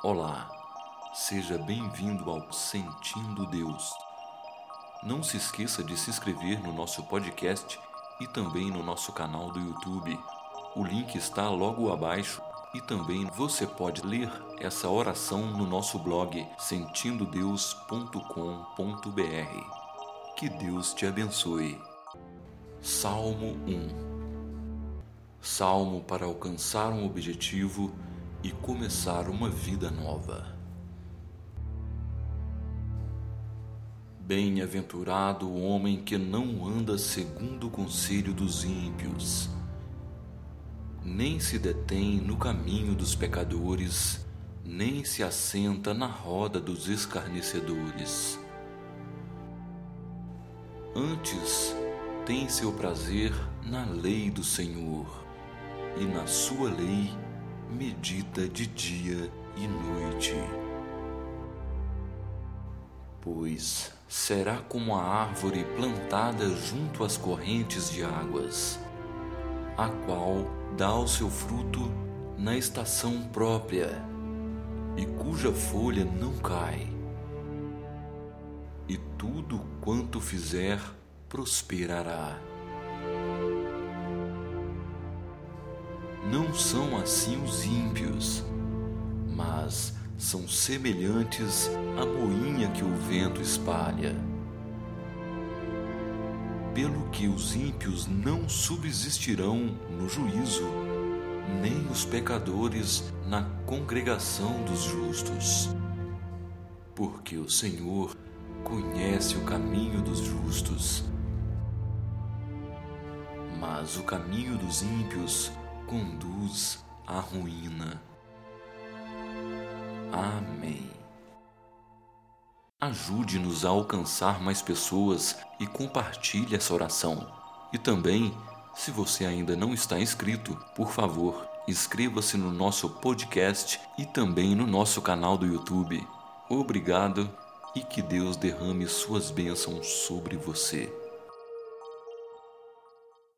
Olá, seja bem-vindo ao Sentindo Deus. Não se esqueça de se inscrever no nosso podcast e também no nosso canal do YouTube. O link está logo abaixo e também você pode ler essa oração no nosso blog sentindo-deus.com.br. Que Deus te abençoe. Salmo 1 Salmo para alcançar um objetivo e começar uma vida nova. Bem-aventurado o homem que não anda segundo o conselho dos ímpios, nem se detém no caminho dos pecadores, nem se assenta na roda dos escarnecedores. Antes, tem seu prazer na lei do Senhor e na sua lei medita de dia e noite. Pois será como a árvore plantada junto às correntes de águas, a qual dá o seu fruto na estação própria e cuja folha não cai. E tudo quanto fizer prosperará. Não são assim os ímpios, mas são semelhantes à moinha que o vento espalha. Pelo que os ímpios não subsistirão no juízo, nem os pecadores na congregação dos justos. Porque o Senhor conhece o caminho dos justos, mas o caminho dos ímpios conduz à ruína. Amém. Ajude-nos a alcançar mais pessoas e compartilhe essa oração. E também, se você ainda não está inscrito, por favor, inscreva-se no nosso podcast e também no nosso canal do YouTube. Obrigado e que Deus derrame suas bênçãos sobre você.